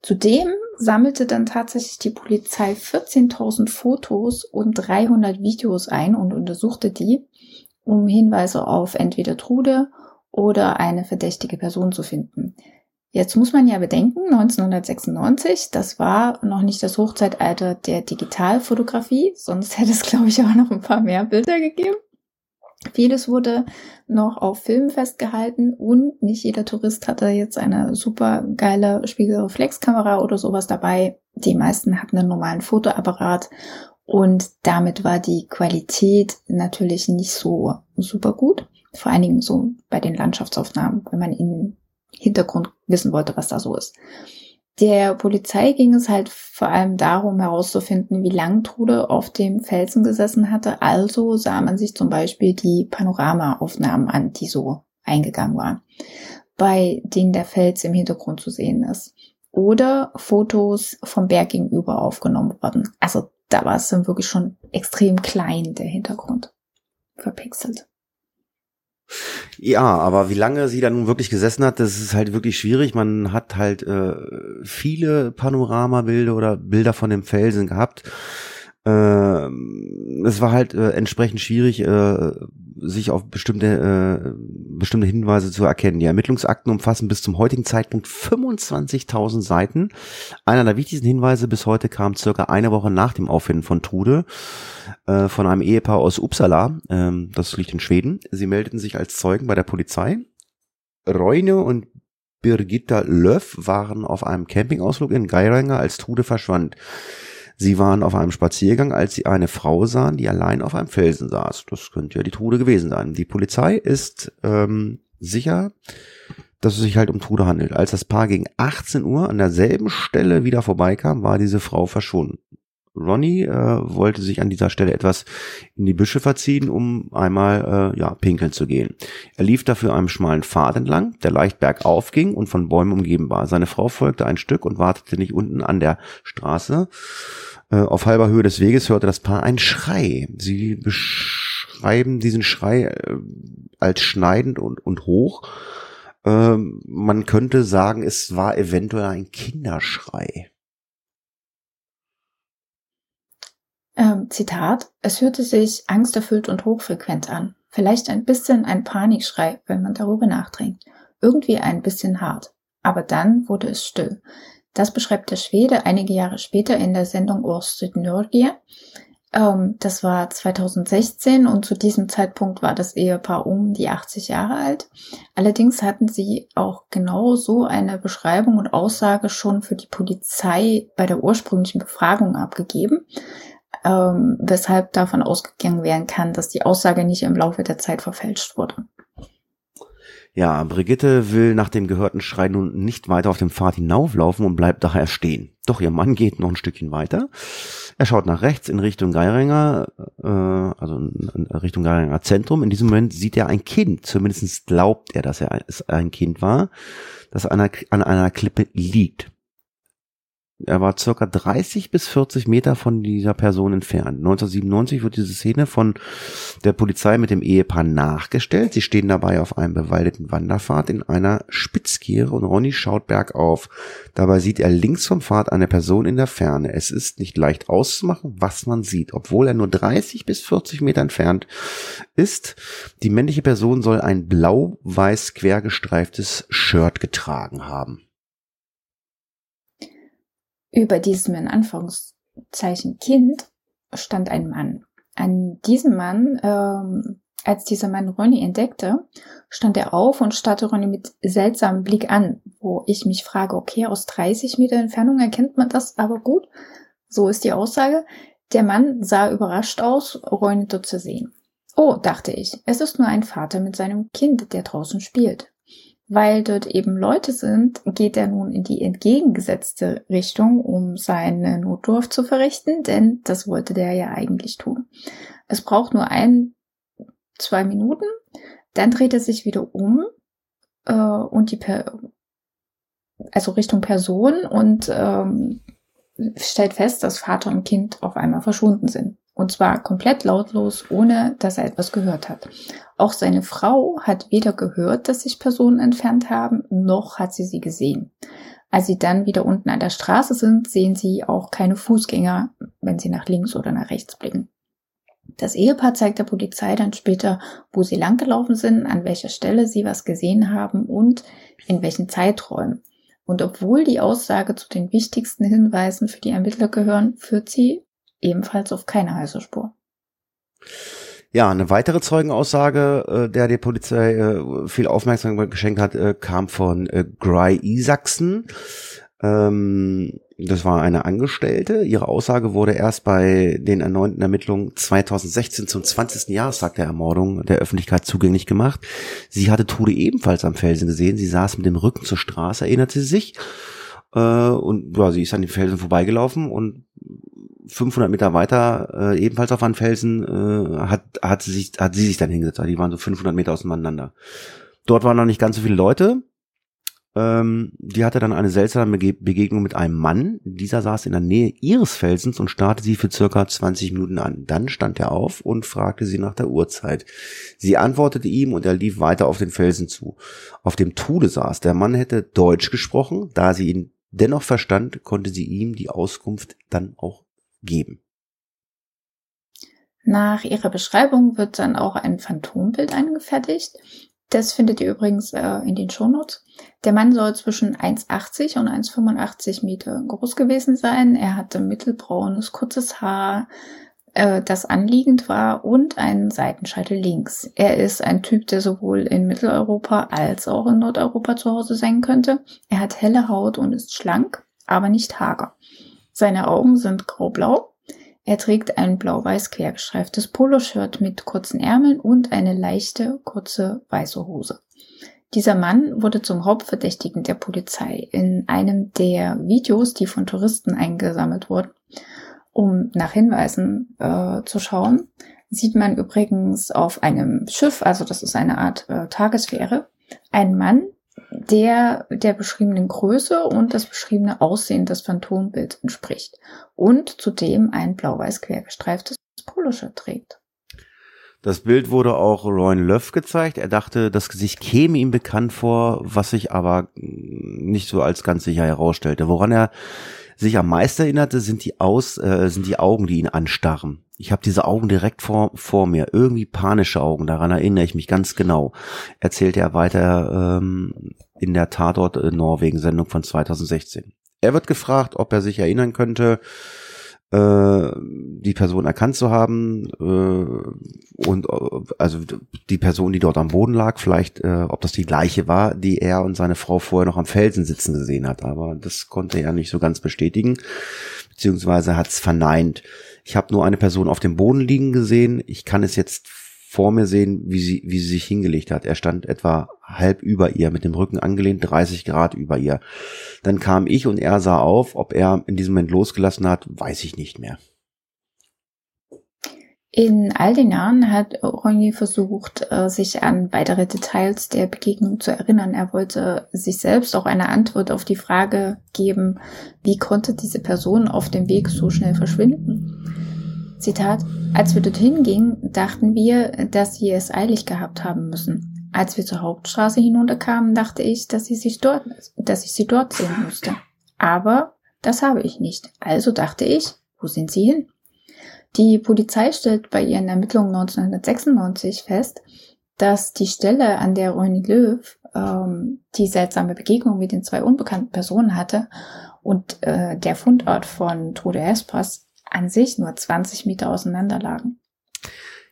Zudem sammelte dann tatsächlich die Polizei 14.000 Fotos und 300 Videos ein und untersuchte die, um Hinweise auf entweder Trude oder eine verdächtige Person zu finden. Jetzt muss man ja bedenken, 1996, das war noch nicht das Hochzeitalter der Digitalfotografie, sonst hätte es, glaube ich, auch noch ein paar mehr Bilder gegeben. Vieles wurde noch auf Film festgehalten und nicht jeder Tourist hatte jetzt eine super geile Spiegelreflexkamera oder sowas dabei. Die meisten hatten einen normalen Fotoapparat und damit war die Qualität natürlich nicht so super gut. Vor allen Dingen so bei den Landschaftsaufnahmen, wenn man im Hintergrund wissen wollte, was da so ist. Der Polizei ging es halt vor allem darum herauszufinden, wie lang Trude auf dem Felsen gesessen hatte. Also sah man sich zum Beispiel die Panoramaaufnahmen an, die so eingegangen waren, bei denen der Fels im Hintergrund zu sehen ist. Oder Fotos vom Berg gegenüber aufgenommen worden. Also da war es dann wirklich schon extrem klein, der Hintergrund. Verpixelt. Ja, aber wie lange sie da nun wirklich gesessen hat, das ist halt wirklich schwierig. Man hat halt äh, viele Panoramabilder oder Bilder von dem Felsen gehabt. Äh, es war halt äh, entsprechend schwierig, äh, sich auf bestimmte, äh, bestimmte Hinweise zu erkennen. Die Ermittlungsakten umfassen bis zum heutigen Zeitpunkt 25.000 Seiten. Einer der wichtigsten Hinweise bis heute kam circa eine Woche nach dem Auffinden von Trude äh, von einem Ehepaar aus Uppsala. Ähm, das liegt in Schweden. Sie meldeten sich als Zeugen bei der Polizei. Reune und Birgitta Löff waren auf einem Campingausflug in Geiranger, als Trude verschwand. Sie waren auf einem Spaziergang, als sie eine Frau sahen, die allein auf einem Felsen saß. Das könnte ja die Trude gewesen sein. Die Polizei ist ähm, sicher, dass es sich halt um Trude handelt. Als das Paar gegen 18 Uhr an derselben Stelle wieder vorbeikam, war diese Frau verschwunden. Ronnie äh, wollte sich an dieser Stelle etwas in die Büsche verziehen, um einmal äh, ja pinkeln zu gehen. Er lief dafür einem schmalen Pfad entlang, der leicht bergauf ging und von Bäumen umgeben war. Seine Frau folgte ein Stück und wartete nicht unten an der Straße. Äh, auf halber Höhe des Weges hörte das Paar einen Schrei. Sie beschreiben diesen Schrei äh, als schneidend und, und hoch. Ähm, man könnte sagen, es war eventuell ein Kinderschrei. Ähm, Zitat, es hörte sich angsterfüllt und hochfrequent an. Vielleicht ein bisschen ein Panikschrei, wenn man darüber nachdenkt. Irgendwie ein bisschen hart. Aber dann wurde es still. Das beschreibt der Schwede einige Jahre später in der Sendung Orsted Norge. Ähm, das war 2016 und zu diesem Zeitpunkt war das Ehepaar um die 80 Jahre alt. Allerdings hatten sie auch genau so eine Beschreibung und Aussage schon für die Polizei bei der ursprünglichen Befragung abgegeben ähm, weshalb davon ausgegangen werden kann, dass die Aussage nicht im Laufe der Zeit verfälscht wurde. Ja, Brigitte will nach dem gehörten Schrei nun nicht weiter auf dem Pfad hinauflaufen und bleibt daher stehen. Doch ihr Mann geht noch ein Stückchen weiter. Er schaut nach rechts in Richtung Geiringer, äh, also in Richtung Geiringer Zentrum. In diesem Moment sieht er ein Kind. Zumindest glaubt er, dass er ein Kind war, das an einer, an einer Klippe liegt. Er war circa 30 bis 40 Meter von dieser Person entfernt. 1997 wird diese Szene von der Polizei mit dem Ehepaar nachgestellt. Sie stehen dabei auf einem bewaldeten Wanderpfad in einer Spitzkehre und Ronny schaut bergauf. Dabei sieht er links vom Pfad eine Person in der Ferne. Es ist nicht leicht auszumachen, was man sieht, obwohl er nur 30 bis 40 Meter entfernt ist. Die männliche Person soll ein blau-weiß quergestreiftes Shirt getragen haben. Über diesem in Anführungszeichen Kind stand ein Mann. An diesem Mann, ähm, als dieser Mann Ronny entdeckte, stand er auf und starrte Ronny mit seltsamem Blick an, wo ich mich frage, okay, aus 30 Meter Entfernung erkennt man das, aber gut, so ist die Aussage. Der Mann sah überrascht aus, Ronny dort zu sehen. Oh, dachte ich, es ist nur ein Vater mit seinem Kind, der draußen spielt weil dort eben Leute sind, geht er nun in die entgegengesetzte Richtung, um seine Notdurft zu verrichten, denn das wollte der ja eigentlich tun. Es braucht nur ein, zwei Minuten, dann dreht er sich wieder um äh, und die per also Richtung Person und ähm, stellt fest, dass Vater und Kind auf einmal verschwunden sind. Und zwar komplett lautlos, ohne dass er etwas gehört hat. Auch seine Frau hat weder gehört, dass sich Personen entfernt haben, noch hat sie sie gesehen. Als sie dann wieder unten an der Straße sind, sehen sie auch keine Fußgänger, wenn sie nach links oder nach rechts blicken. Das Ehepaar zeigt der Polizei dann später, wo sie langgelaufen sind, an welcher Stelle sie was gesehen haben und in welchen Zeiträumen. Und obwohl die Aussage zu den wichtigsten Hinweisen für die Ermittler gehören, führt sie ebenfalls auf keine heiße Spur. Ja, eine weitere Zeugenaussage, äh, der die Polizei äh, viel Aufmerksamkeit geschenkt hat, äh, kam von äh, Gry Isaksen. Ähm, das war eine Angestellte. Ihre Aussage wurde erst bei den erneuten Ermittlungen 2016 zum 20. Jahrestag der Ermordung der Öffentlichkeit zugänglich gemacht. Sie hatte Tode ebenfalls am Felsen gesehen. Sie saß mit dem Rücken zur Straße, erinnerte sie sich. Äh, und ja, sie ist an den Felsen vorbeigelaufen und 500 Meter weiter, äh, ebenfalls auf einem Felsen, äh, hat, hat, sie sich, hat sie sich dann hingesetzt. Die waren so 500 Meter auseinander. Dort waren noch nicht ganz so viele Leute. Ähm, die hatte dann eine seltsame Begegnung mit einem Mann. Dieser saß in der Nähe ihres Felsens und starrte sie für circa 20 Minuten an. Dann stand er auf und fragte sie nach der Uhrzeit. Sie antwortete ihm und er lief weiter auf den Felsen zu. Auf dem Tude saß. Der Mann hätte Deutsch gesprochen. Da sie ihn dennoch verstand, konnte sie ihm die Auskunft dann auch geben. Nach ihrer Beschreibung wird dann auch ein Phantombild angefertigt. Das findet ihr übrigens äh, in den Shownotes. Der Mann soll zwischen 1,80 und 1,85 Meter groß gewesen sein. Er hatte mittelbraunes, kurzes Haar, äh, das anliegend war und einen Seitenscheitel links. Er ist ein Typ, der sowohl in Mitteleuropa als auch in Nordeuropa zu Hause sein könnte. Er hat helle Haut und ist schlank, aber nicht hager. Seine Augen sind graublau. Er trägt ein blau-weiß quergestreiftes Poloshirt mit kurzen Ärmeln und eine leichte, kurze weiße Hose. Dieser Mann wurde zum Hauptverdächtigen der Polizei in einem der Videos, die von Touristen eingesammelt wurden. Um nach Hinweisen äh, zu schauen, sieht man übrigens auf einem Schiff, also das ist eine Art äh, Tagesfähre, einen Mann, der der beschriebenen Größe und das beschriebene Aussehen des Phantombilds entspricht und zudem ein blau-weiß quergestreiftes Poloshirt trägt. Das Bild wurde auch Rowan Löff gezeigt. Er dachte, das Gesicht käme ihm bekannt vor, was sich aber nicht so als ganz sicher herausstellte. Woran er sich am meisten erinnerte, sind die Aus, äh, sind die Augen, die ihn anstarren. Ich habe diese Augen direkt vor, vor mir, irgendwie panische Augen, daran erinnere ich mich ganz genau. Erzählte er weiter ähm, in der Tatort äh, Norwegen Sendung von 2016. Er wird gefragt, ob er sich erinnern könnte, äh, die Person erkannt zu haben äh, und also die Person, die dort am Boden lag, vielleicht, äh, ob das die gleiche war, die er und seine Frau vorher noch am Felsen sitzen gesehen hat. Aber das konnte er nicht so ganz bestätigen, beziehungsweise hat es verneint. Ich habe nur eine Person auf dem Boden liegen gesehen. Ich kann es jetzt vor mir sehen, wie sie, wie sie sich hingelegt hat. Er stand etwa halb über ihr, mit dem Rücken angelehnt, 30 Grad über ihr. Dann kam ich und er sah auf. Ob er in diesem Moment losgelassen hat, weiß ich nicht mehr. In all den Jahren hat Ronny versucht, äh, sich an weitere Details der Begegnung zu erinnern. Er wollte sich selbst auch eine Antwort auf die Frage geben, wie konnte diese Person auf dem Weg so schnell verschwinden? Zitat, als wir dorthin gingen, dachten wir, dass sie es eilig gehabt haben müssen. Als wir zur Hauptstraße hinunterkamen, dachte ich, dass sie sich dort, dass ich sie dort sehen musste. Aber das habe ich nicht. Also dachte ich, wo sind sie hin? Die Polizei stellt bei ihren Ermittlungen 1996 fest, dass die Stelle, an der Ronny Löw ähm, die seltsame Begegnung mit den zwei unbekannten Personen hatte und äh, der Fundort von Trude Espers an sich nur 20 Meter auseinander lagen.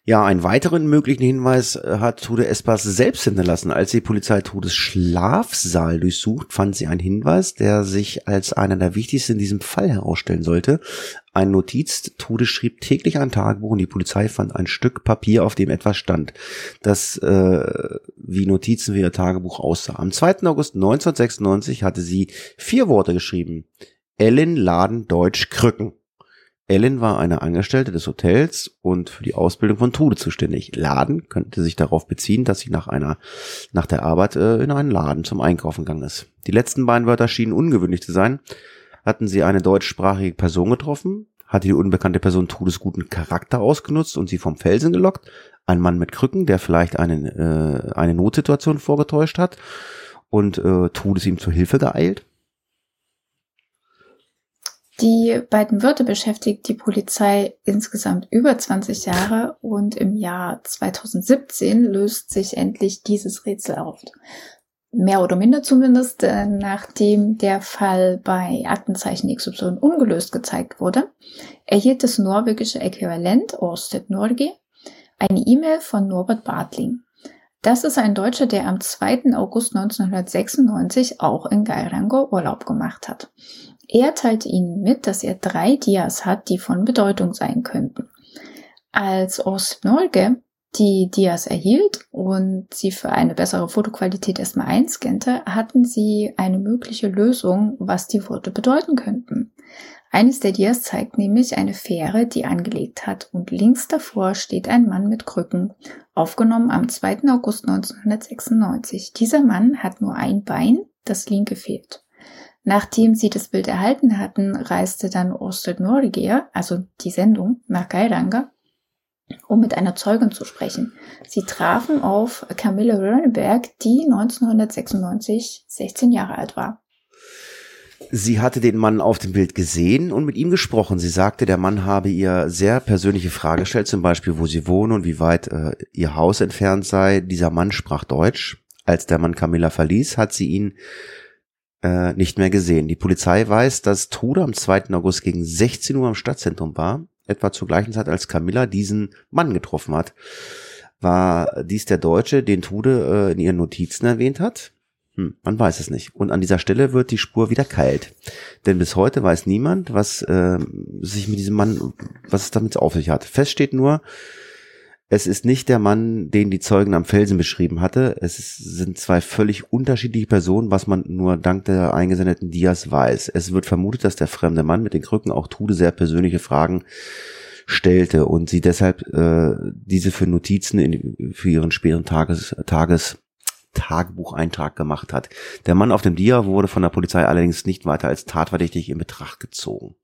Ja, einen weiteren möglichen Hinweis äh, hat Trude Espas selbst hinterlassen. Als die Polizei Trudes Schlafsaal durchsucht, fand sie einen Hinweis, der sich als einer der wichtigsten in diesem Fall herausstellen sollte. Ein Notiz, Trude schrieb täglich ein Tagebuch und die Polizei fand ein Stück Papier, auf dem etwas stand, das äh, wie Notizen für ihr Tagebuch aussah. Am 2. August 1996 hatte sie vier Worte geschrieben. Ellen Laden Deutsch Krücken. Ellen war eine Angestellte des Hotels und für die Ausbildung von Trude zuständig. Laden könnte sich darauf beziehen, dass sie nach einer, nach der Arbeit äh, in einen Laden zum Einkaufen gegangen ist. Die letzten beiden Wörter schienen ungewöhnlich zu sein. Hatten sie eine deutschsprachige Person getroffen? Hatte die unbekannte Person Trudes guten Charakter ausgenutzt und sie vom Felsen gelockt? Ein Mann mit Krücken, der vielleicht einen, äh, eine Notsituation vorgetäuscht hat und äh, Trudes ihm zur Hilfe geeilt? Die beiden Wörter beschäftigt die Polizei insgesamt über 20 Jahre und im Jahr 2017 löst sich endlich dieses Rätsel auf. Mehr oder minder zumindest, äh, nachdem der Fall bei Aktenzeichen XY ungelöst gezeigt wurde, erhielt das norwegische Äquivalent Orsted Norge eine E-Mail von Norbert Bartling. Das ist ein Deutscher, der am 2. August 1996 auch in Geiranger Urlaub gemacht hat. Er teilte ihnen mit, dass er drei Dias hat, die von Bedeutung sein könnten. Als Osnolge die Dias erhielt und sie für eine bessere Fotoqualität erstmal einscannte, hatten sie eine mögliche Lösung, was die Worte bedeuten könnten. Eines der Dias zeigt nämlich eine Fähre, die angelegt hat und links davor steht ein Mann mit Krücken, aufgenommen am 2. August 1996. Dieser Mann hat nur ein Bein, das linke fehlt. Nachdem sie das Bild erhalten hatten, reiste dann Orsted Norgeir, also die Sendung, nach Geiranger, um mit einer Zeugin zu sprechen. Sie trafen auf Camille Röneberg, die 1996 16 Jahre alt war. Sie hatte den Mann auf dem Bild gesehen und mit ihm gesprochen. Sie sagte, der Mann habe ihr sehr persönliche Fragen gestellt, zum Beispiel, wo sie wohnen und wie weit äh, ihr Haus entfernt sei. Dieser Mann sprach Deutsch. Als der Mann Camilla verließ, hat sie ihn äh, nicht mehr gesehen. Die Polizei weiß, dass Trude am 2. August gegen 16 Uhr im Stadtzentrum war, etwa zur gleichen Zeit, als Camilla diesen Mann getroffen hat. War dies der Deutsche, den Trude äh, in ihren Notizen erwähnt hat? Hm, man weiß es nicht. Und an dieser Stelle wird die Spur wieder kalt. Denn bis heute weiß niemand, was äh, sich mit diesem Mann, was es damit auf sich hat. Fest steht nur, es ist nicht der Mann, den die Zeugen am Felsen beschrieben hatte. Es sind zwei völlig unterschiedliche Personen, was man nur dank der eingesendeten Dias weiß. Es wird vermutet, dass der fremde Mann mit den Krücken auch Trude sehr persönliche Fragen stellte und sie deshalb äh, diese für Notizen in, für ihren späteren Tages, Tages Tagebucheintrag gemacht hat. Der Mann auf dem Dia wurde von der Polizei allerdings nicht weiter als tatverdächtig in Betracht gezogen.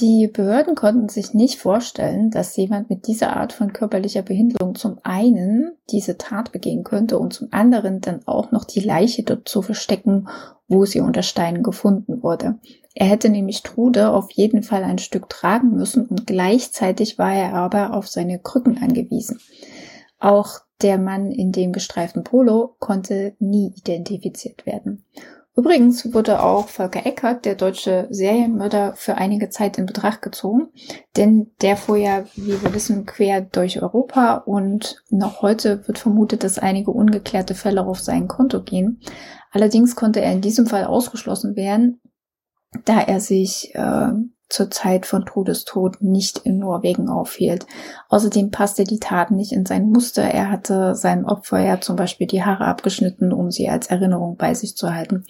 Die Behörden konnten sich nicht vorstellen, dass jemand mit dieser Art von körperlicher Behinderung zum einen diese Tat begehen könnte und zum anderen dann auch noch die Leiche dort zu verstecken, wo sie unter Steinen gefunden wurde. Er hätte nämlich Trude auf jeden Fall ein Stück tragen müssen und gleichzeitig war er aber auf seine Krücken angewiesen. Auch der Mann in dem gestreiften Polo konnte nie identifiziert werden. Übrigens wurde auch Volker Eckert, der deutsche Serienmörder, für einige Zeit in Betracht gezogen, denn der fuhr ja, wie wir wissen, quer durch Europa und noch heute wird vermutet, dass einige ungeklärte Fälle auf sein Konto gehen. Allerdings konnte er in diesem Fall ausgeschlossen werden, da er sich äh, zur Zeit von Todestod nicht in Norwegen aufhielt. Außerdem passte die Tat nicht in sein Muster. Er hatte seinem Opfer ja zum Beispiel die Haare abgeschnitten, um sie als Erinnerung bei sich zu halten.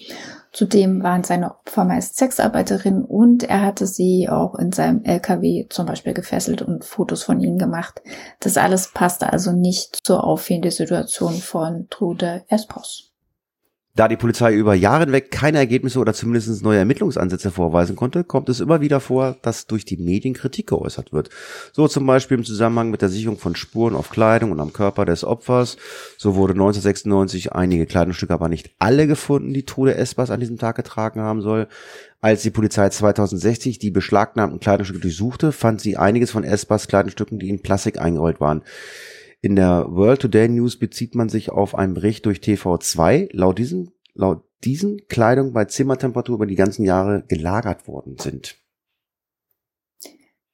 Zudem waren seine Opfer meist Sexarbeiterinnen und er hatte sie auch in seinem LKW zum Beispiel gefesselt und Fotos von ihnen gemacht. Das alles passte also nicht zur auffehenden Situation von Trude Espos. Da die Polizei über Jahre hinweg keine Ergebnisse oder zumindest neue Ermittlungsansätze vorweisen konnte, kommt es immer wieder vor, dass durch die Medien Kritik geäußert wird. So zum Beispiel im Zusammenhang mit der Sicherung von Spuren auf Kleidung und am Körper des Opfers. So wurde 1996 einige Kleidungsstücke, aber nicht alle gefunden, die Trude Espas an diesem Tag getragen haben soll. Als die Polizei 2060 die beschlagnahmten Kleidungsstücke durchsuchte, fand sie einiges von Espas Kleidungsstücken, die in Plastik eingerollt waren. In der World Today News bezieht man sich auf einen Bericht durch TV2. Laut diesem, laut diesen Kleidung bei Zimmertemperatur über die ganzen Jahre gelagert worden sind.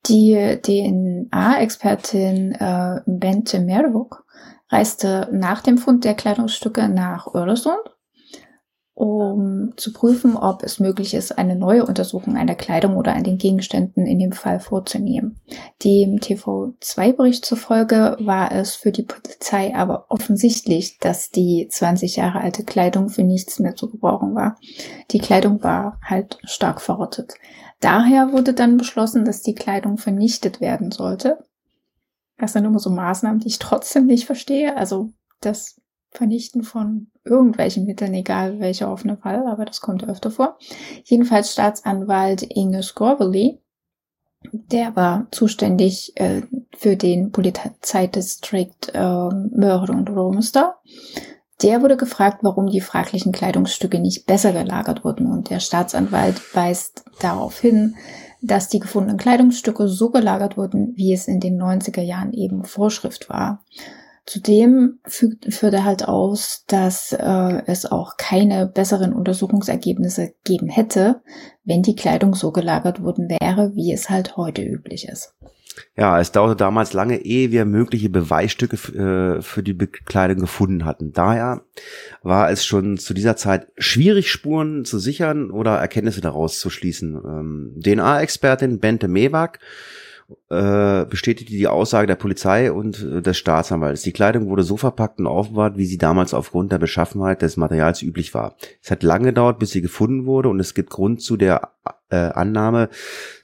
Die DNA-Expertin äh, Bente Mervuk reiste nach dem Fund der Kleidungsstücke nach Öresund um zu prüfen, ob es möglich ist, eine neue Untersuchung einer Kleidung oder an den Gegenständen in dem Fall vorzunehmen. Dem TV2-Bericht zufolge war es für die Polizei aber offensichtlich, dass die 20 Jahre alte Kleidung für nichts mehr zu gebrauchen war. Die Kleidung war halt stark verrottet. Daher wurde dann beschlossen, dass die Kleidung vernichtet werden sollte. Das sind immer so Maßnahmen, die ich trotzdem nicht verstehe. Also das Vernichten von irgendwelchen Mitteln, egal welcher offene Fall, aber das kommt öfter vor. Jedenfalls Staatsanwalt Inge Scorbely, der war zuständig äh, für den Polizeidistrikt äh, Möhre und Romester. Der wurde gefragt, warum die fraglichen Kleidungsstücke nicht besser gelagert wurden. Und der Staatsanwalt weist darauf hin, dass die gefundenen Kleidungsstücke so gelagert wurden, wie es in den 90er Jahren eben Vorschrift war. Zudem fügt, führt er halt aus, dass äh, es auch keine besseren Untersuchungsergebnisse geben hätte, wenn die Kleidung so gelagert worden wäre, wie es halt heute üblich ist. Ja, es dauerte damals lange, ehe wir mögliche Beweisstücke äh, für die Bekleidung gefunden hatten. Daher war es schon zu dieser Zeit schwierig, Spuren zu sichern oder Erkenntnisse daraus zu schließen. Ähm, DNA-Expertin Bente Mewak äh, bestätigte die Aussage der Polizei und äh, des Staatsanwalts. Die Kleidung wurde so verpackt und aufbewahrt, wie sie damals aufgrund der Beschaffenheit des Materials üblich war. Es hat lange gedauert, bis sie gefunden wurde und es gibt Grund zu der äh, Annahme,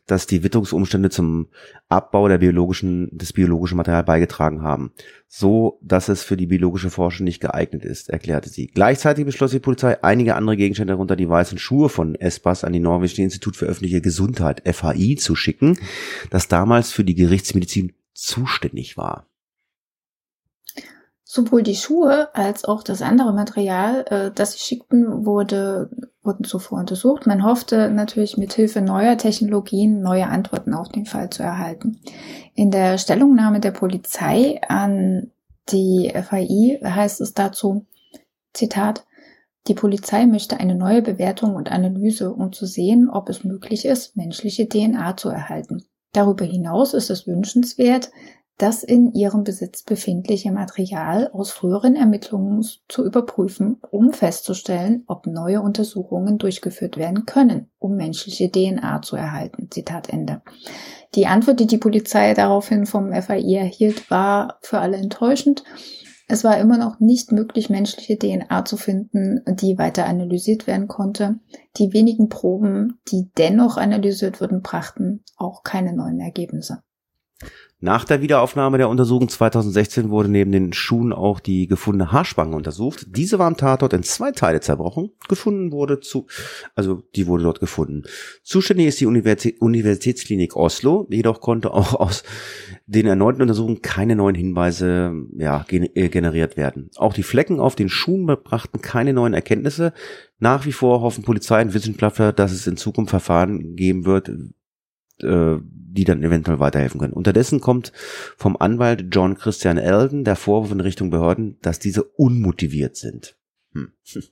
dass die Witterungsumstände zum Abbau der biologischen, des biologischen Materials beigetragen haben, so dass es für die biologische Forschung nicht geeignet ist, erklärte sie. Gleichzeitig beschloss die Polizei, einige andere Gegenstände, darunter die weißen Schuhe von Espas, an die Norwegische Institut für öffentliche Gesundheit, FHI, zu schicken, das damals für die Gerichtsmedizin zuständig war. Sowohl die Schuhe als auch das andere Material, äh, das sie schickten, wurde, wurden zuvor untersucht. Man hoffte natürlich mit Hilfe neuer Technologien neue Antworten auf den Fall zu erhalten. In der Stellungnahme der Polizei an die FAI heißt es dazu, Zitat, die Polizei möchte eine neue Bewertung und Analyse, um zu sehen, ob es möglich ist, menschliche DNA zu erhalten. Darüber hinaus ist es wünschenswert, das in ihrem Besitz befindliche Material aus früheren Ermittlungen zu überprüfen, um festzustellen, ob neue Untersuchungen durchgeführt werden können, um menschliche DNA zu erhalten. Zitat Ende. Die Antwort, die die Polizei daraufhin vom FAI erhielt, war für alle enttäuschend. Es war immer noch nicht möglich, menschliche DNA zu finden, die weiter analysiert werden konnte. Die wenigen Proben, die dennoch analysiert wurden, brachten auch keine neuen Ergebnisse. Nach der Wiederaufnahme der Untersuchung 2016 wurde neben den Schuhen auch die gefundene Haarspange untersucht. Diese war am Tatort in zwei Teile zerbrochen. Gefunden wurde zu, also die wurde dort gefunden. Zuständig ist die Universität, Universitätsklinik Oslo. Jedoch konnte auch aus den erneuten Untersuchungen keine neuen Hinweise ja, äh, generiert werden. Auch die Flecken auf den Schuhen brachten keine neuen Erkenntnisse. Nach wie vor hoffen Polizei und Wissenschaftler, dass es in Zukunft Verfahren geben wird, äh, die dann eventuell weiterhelfen können. Unterdessen kommt vom Anwalt John Christian Elden der Vorwurf in Richtung Behörden, dass diese unmotiviert sind. Hm.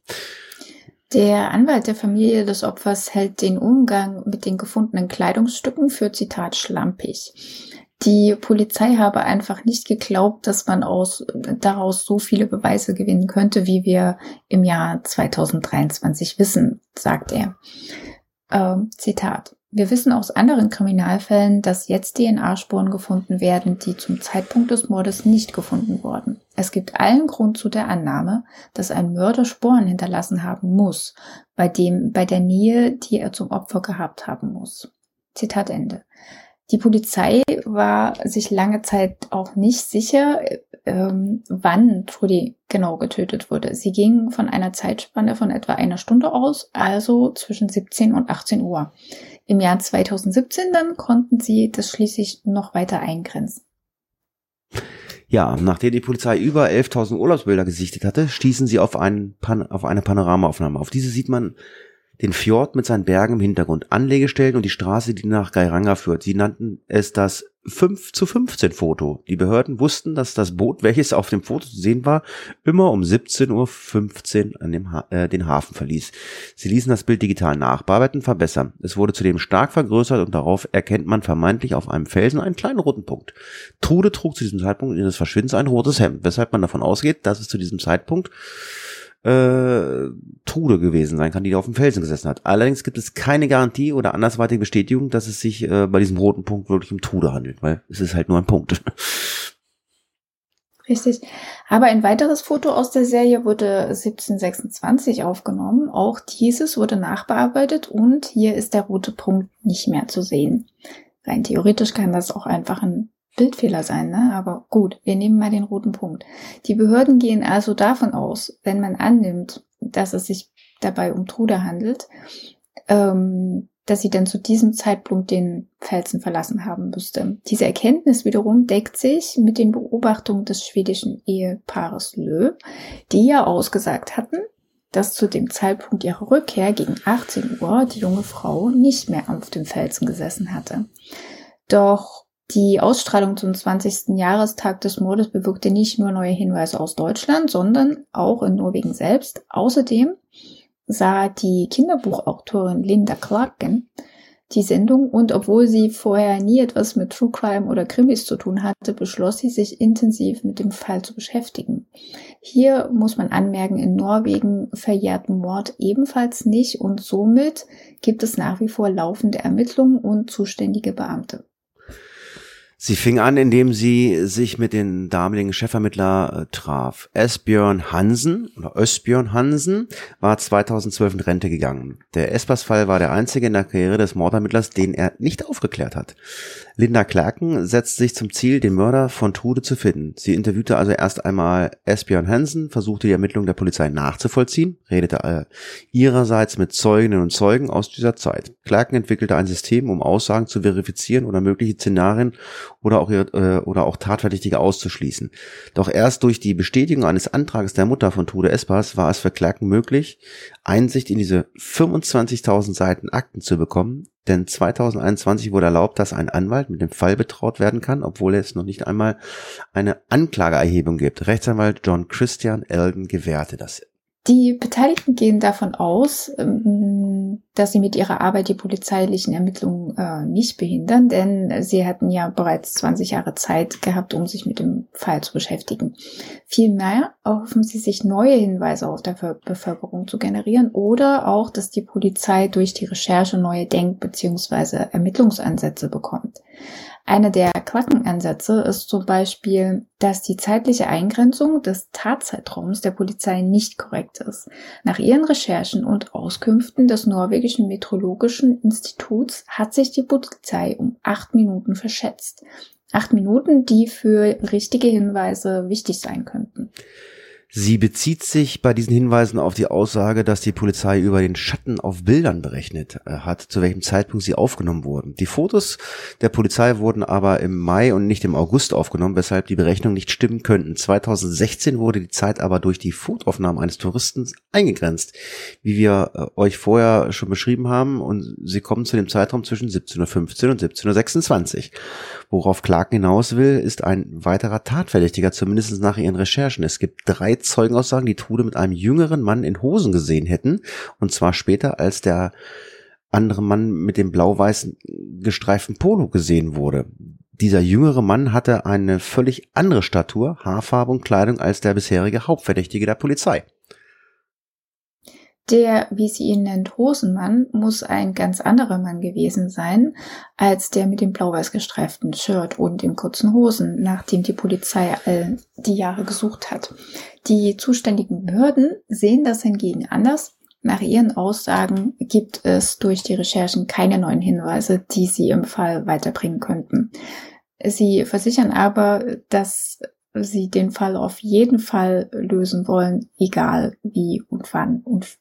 Der Anwalt der Familie des Opfers hält den Umgang mit den gefundenen Kleidungsstücken für Zitat schlampig. Die Polizei habe einfach nicht geglaubt, dass man aus, daraus so viele Beweise gewinnen könnte, wie wir im Jahr 2023 wissen, sagt er. Ähm, Zitat. Wir wissen aus anderen Kriminalfällen, dass jetzt DNA-Spuren gefunden werden, die zum Zeitpunkt des Mordes nicht gefunden wurden. Es gibt allen Grund zu der Annahme, dass ein Mörder Spuren hinterlassen haben muss, bei dem, bei der Nähe, die er zum Opfer gehabt haben muss. Zitat Ende. Die Polizei war sich lange Zeit auch nicht sicher, ähm, wann Trudy genau getötet wurde. Sie ging von einer Zeitspanne von etwa einer Stunde aus, also zwischen 17 und 18 Uhr. Im Jahr 2017 dann konnten sie das schließlich noch weiter eingrenzen. Ja, nachdem die Polizei über 11.000 Urlaubsbilder gesichtet hatte, stießen sie auf, einen Pan auf eine Panoramaaufnahme. Auf diese sieht man den Fjord mit seinen Bergen im Hintergrund, Anlegestellen und die Straße, die nach Gairanga führt. Sie nannten es das 5 zu 15 Foto. Die Behörden wussten, dass das Boot, welches auf dem Foto zu sehen war, immer um 17.15 Uhr an dem ha äh, den Hafen verließ. Sie ließen das Bild digital nachbearbeiten, verbessern. Es wurde zudem stark vergrößert und darauf erkennt man vermeintlich auf einem Felsen einen kleinen roten Punkt. Trude trug zu diesem Zeitpunkt ihres Verschwindens ein rotes Hemd, weshalb man davon ausgeht, dass es zu diesem Zeitpunkt äh, Trude gewesen sein kann, die da auf dem Felsen gesessen hat. Allerdings gibt es keine Garantie oder andersweitige Bestätigung, dass es sich äh, bei diesem roten Punkt wirklich um Trude handelt, weil es ist halt nur ein Punkt. Richtig. Aber ein weiteres Foto aus der Serie wurde 1726 aufgenommen. Auch dieses wurde nachbearbeitet und hier ist der rote Punkt nicht mehr zu sehen. Rein theoretisch kann das auch einfach ein Bildfehler sein, ne? Aber gut, wir nehmen mal den roten Punkt. Die Behörden gehen also davon aus, wenn man annimmt, dass es sich dabei um Trude handelt, ähm, dass sie dann zu diesem Zeitpunkt den Felsen verlassen haben müsste. Diese Erkenntnis wiederum deckt sich mit den Beobachtungen des schwedischen Ehepaares Lö, die ja ausgesagt hatten, dass zu dem Zeitpunkt ihrer Rückkehr gegen 18 Uhr die junge Frau nicht mehr auf dem Felsen gesessen hatte. Doch die Ausstrahlung zum 20. Jahrestag des Mordes bewirkte nicht nur neue Hinweise aus Deutschland, sondern auch in Norwegen selbst. Außerdem sah die Kinderbuchautorin Linda Clarken die Sendung und obwohl sie vorher nie etwas mit True Crime oder Krimis zu tun hatte, beschloss sie sich intensiv mit dem Fall zu beschäftigen. Hier muss man anmerken, in Norwegen verjährt Mord ebenfalls nicht und somit gibt es nach wie vor laufende Ermittlungen und zuständige Beamte. Sie fing an, indem sie sich mit dem damaligen Chefvermittler äh, traf. Esbjörn Hansen oder Ösbjörn Hansen war 2012 in Rente gegangen. Der Espers-Fall war der einzige in der Karriere des Mordermittlers, den er nicht aufgeklärt hat. Linda Clarken setzt sich zum Ziel, den Mörder von Trude zu finden. Sie interviewte also erst einmal Esbjörn Hansen, versuchte die Ermittlungen der Polizei nachzuvollziehen, redete äh, ihrerseits mit Zeuginnen und Zeugen aus dieser Zeit. Clarken entwickelte ein System, um Aussagen zu verifizieren oder mögliche Szenarien oder auch, äh, oder auch Tatverdächtige auszuschließen. Doch erst durch die Bestätigung eines Antrages der Mutter von Trude Espas war es für Clarken möglich, Einsicht in diese 25.000 Seiten Akten zu bekommen, denn 2021 wurde erlaubt, dass ein Anwalt mit dem Fall betraut werden kann, obwohl es noch nicht einmal eine Anklageerhebung gibt. Rechtsanwalt John Christian Elden gewährte das die Beteiligten gehen davon aus, ähm, dass sie mit ihrer Arbeit die polizeilichen Ermittlungen äh, nicht behindern, denn sie hatten ja bereits 20 Jahre Zeit gehabt, um sich mit dem Fall zu beschäftigen. Vielmehr erhoffen sie sich neue Hinweise auf der Bevölkerung zu generieren oder auch, dass die Polizei durch die Recherche neue Denk- bzw. Ermittlungsansätze bekommt. Einer der Quackenansätze ist zum Beispiel, dass die zeitliche Eingrenzung des Tatzeitraums der Polizei nicht korrekt ist. Nach ihren Recherchen und Auskünften des norwegischen Meteorologischen Instituts hat sich die Polizei um acht Minuten verschätzt. Acht Minuten, die für richtige Hinweise wichtig sein könnten. Sie bezieht sich bei diesen Hinweisen auf die Aussage, dass die Polizei über den Schatten auf Bildern berechnet äh, hat, zu welchem Zeitpunkt sie aufgenommen wurden. Die Fotos der Polizei wurden aber im Mai und nicht im August aufgenommen, weshalb die Berechnungen nicht stimmen könnten. 2016 wurde die Zeit aber durch die Fotoaufnahmen eines Touristen eingegrenzt, wie wir äh, euch vorher schon beschrieben haben, und sie kommen zu dem Zeitraum zwischen 17.15 und 17.26. Worauf Clark hinaus will, ist ein weiterer Tatverdächtiger, zumindest nach ihren Recherchen. Es gibt drei Zeugenaussagen, die Trude mit einem jüngeren Mann in Hosen gesehen hätten, und zwar später, als der andere Mann mit dem blau-weißen gestreiften Polo gesehen wurde. Dieser jüngere Mann hatte eine völlig andere Statur, Haarfarbe und Kleidung als der bisherige Hauptverdächtige der Polizei. Der, wie sie ihn nennt, Hosenmann, muss ein ganz anderer Mann gewesen sein, als der mit dem blau-weiß gestreiften Shirt und den kurzen Hosen, nachdem die Polizei all die Jahre gesucht hat. Die zuständigen Behörden sehen das hingegen anders. Nach ihren Aussagen gibt es durch die Recherchen keine neuen Hinweise, die sie im Fall weiterbringen könnten. Sie versichern aber, dass sie den Fall auf jeden Fall lösen wollen, egal wie und wann und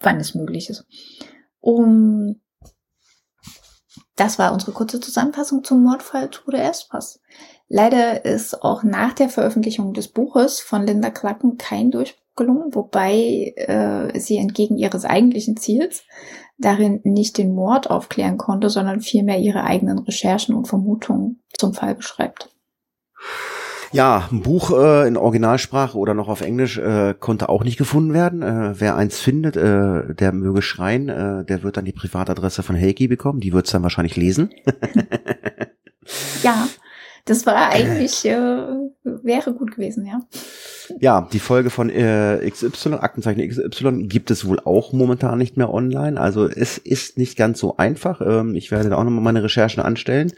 wann es möglich ist. Um das war unsere kurze Zusammenfassung zum Mordfall Trude Espas. Leider ist auch nach der Veröffentlichung des Buches von Linda Klacken kein Durchbruch gelungen, wobei äh, sie entgegen ihres eigentlichen Ziels darin nicht den Mord aufklären konnte, sondern vielmehr ihre eigenen Recherchen und Vermutungen zum Fall beschreibt. Ja, ein Buch äh, in Originalsprache oder noch auf Englisch äh, konnte auch nicht gefunden werden. Äh, wer eins findet, äh, der möge schreien, äh, der wird dann die Privatadresse von Heiki bekommen. Die wird es dann wahrscheinlich lesen. ja, das war eigentlich, äh, wäre gut gewesen, ja. Ja, die Folge von äh, XY, Aktenzeichen XY, gibt es wohl auch momentan nicht mehr online. Also es ist nicht ganz so einfach. Ähm, ich werde da auch nochmal meine Recherchen anstellen.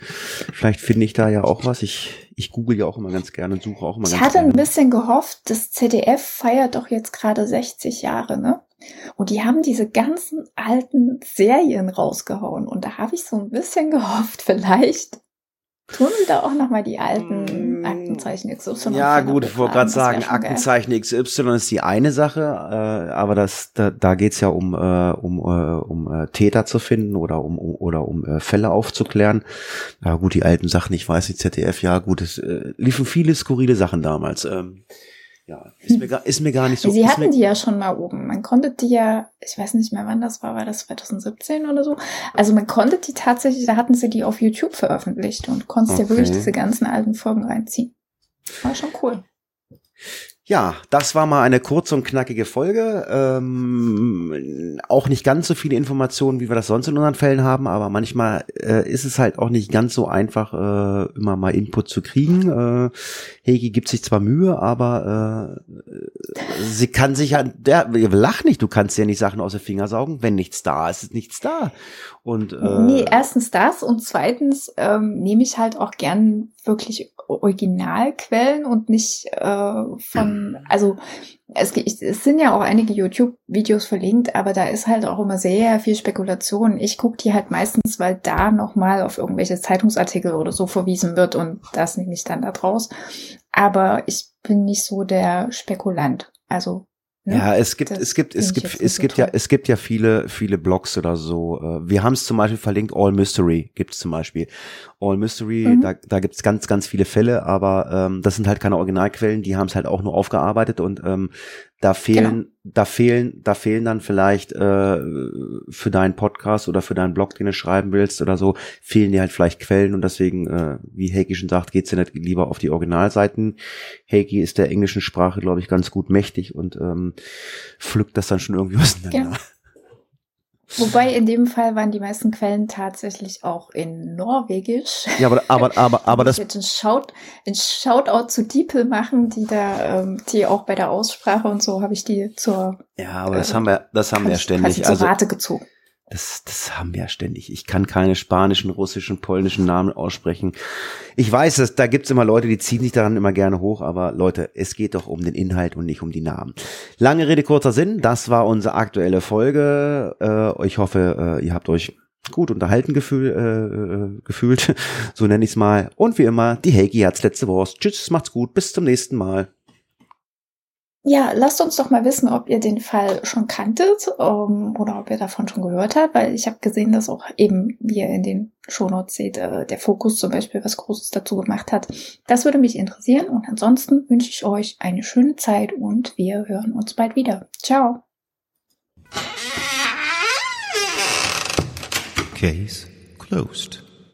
Vielleicht finde ich da ja auch was. Ich, ich google ja auch immer ganz gerne und suche auch immer ich ganz gerne. Ich hatte ein bisschen gehofft, das ZDF feiert doch jetzt gerade 60 Jahre, ne? Und die haben diese ganzen alten Serien rausgehauen. Und da habe ich so ein bisschen gehofft, vielleicht Tun da auch nochmal die alten mm, Aktenzeichen XY? Ja, gut, ich wollte gerade sagen, Aktenzeichen. XY ist die eine Sache, äh, aber das, da, da geht's ja um, äh, um, äh, um äh, Täter zu finden oder um, um oder um äh, Fälle aufzuklären. Ja, gut, die alten Sachen, ich weiß nicht, ZDF, ja, gut, es äh, liefen viele skurrile Sachen damals. Ähm, ja, ist mir, gar, ist mir gar nicht so. Sie hatten die ja schon mal oben. Man konnte die ja, ich weiß nicht mehr wann das war, war das 2017 oder so? Also man konnte die tatsächlich, da hatten sie die auf YouTube veröffentlicht und konntest okay. ja wirklich diese ganzen alten Folgen reinziehen. War schon cool. Ja, das war mal eine kurze und knackige Folge. Ähm, auch nicht ganz so viele Informationen, wie wir das sonst in unseren Fällen haben, aber manchmal äh, ist es halt auch nicht ganz so einfach, äh, immer mal Input zu kriegen. Äh, Hegi gibt sich zwar Mühe, aber äh, sie kann sich ja, der, lach nicht, du kannst ja nicht Sachen aus den Finger saugen. Wenn nichts da ist, ist nichts da. Und, äh, nee, erstens das und zweitens ähm, nehme ich halt auch gern wirklich Originalquellen und nicht äh, von, also es, es sind ja auch einige YouTube-Videos verlinkt, aber da ist halt auch immer sehr viel Spekulation. Ich gucke die halt meistens, weil da nochmal auf irgendwelche Zeitungsartikel oder so verwiesen wird und das nehme ich dann da draus. Aber ich bin nicht so der Spekulant. Also Ne? Ja, es gibt, es gibt, es gibt, es gibt ja, es gibt ja viele, viele Blogs oder so. Äh, wir haben es zum Beispiel verlinkt, All Mystery gibt es zum Beispiel. All Mystery, mhm. da, da gibt es ganz, ganz viele Fälle, aber ähm, das sind halt keine Originalquellen, die haben es halt auch nur aufgearbeitet und ähm, da fehlen, genau. da fehlen, da fehlen dann vielleicht äh, für deinen Podcast oder für deinen Blog, den du schreiben willst oder so, fehlen dir halt vielleicht Quellen und deswegen, äh, wie Heiki schon sagt, geht's ja nicht lieber auf die Originalseiten. Heiki ist der englischen Sprache, glaube ich, ganz gut mächtig und ähm, pflückt das dann schon irgendwie auseinander. Genau. Wobei in dem Fall waren die meisten Quellen tatsächlich auch in Norwegisch. Ja, aber aber aber aber das jetzt ein, Shout, Shoutout zu Diepel machen, die da ähm, die auch bei der Aussprache und so habe ich die zur Ja, aber das äh, haben wir das haben wir ständig also Rate gezogen. Das, das haben wir ja ständig. Ich kann keine spanischen, russischen, polnischen Namen aussprechen. Ich weiß, dass, da gibt's immer Leute, die ziehen sich daran immer gerne hoch, aber Leute, es geht doch um den Inhalt und nicht um die Namen. Lange Rede, kurzer Sinn, das war unsere aktuelle Folge. Äh, ich hoffe, äh, ihr habt euch gut unterhalten gefühl, äh, gefühlt, so nenne ich's mal. Und wie immer, die Heiki hat's letzte Wurst. Tschüss, macht's gut, bis zum nächsten Mal. Ja, lasst uns doch mal wissen, ob ihr den Fall schon kanntet ähm, oder ob ihr davon schon gehört habt, weil ich habe gesehen, dass auch eben, wie ihr in den Shownotes seht, äh, der Fokus zum Beispiel was Großes dazu gemacht hat. Das würde mich interessieren und ansonsten wünsche ich euch eine schöne Zeit und wir hören uns bald wieder. Ciao. Case closed.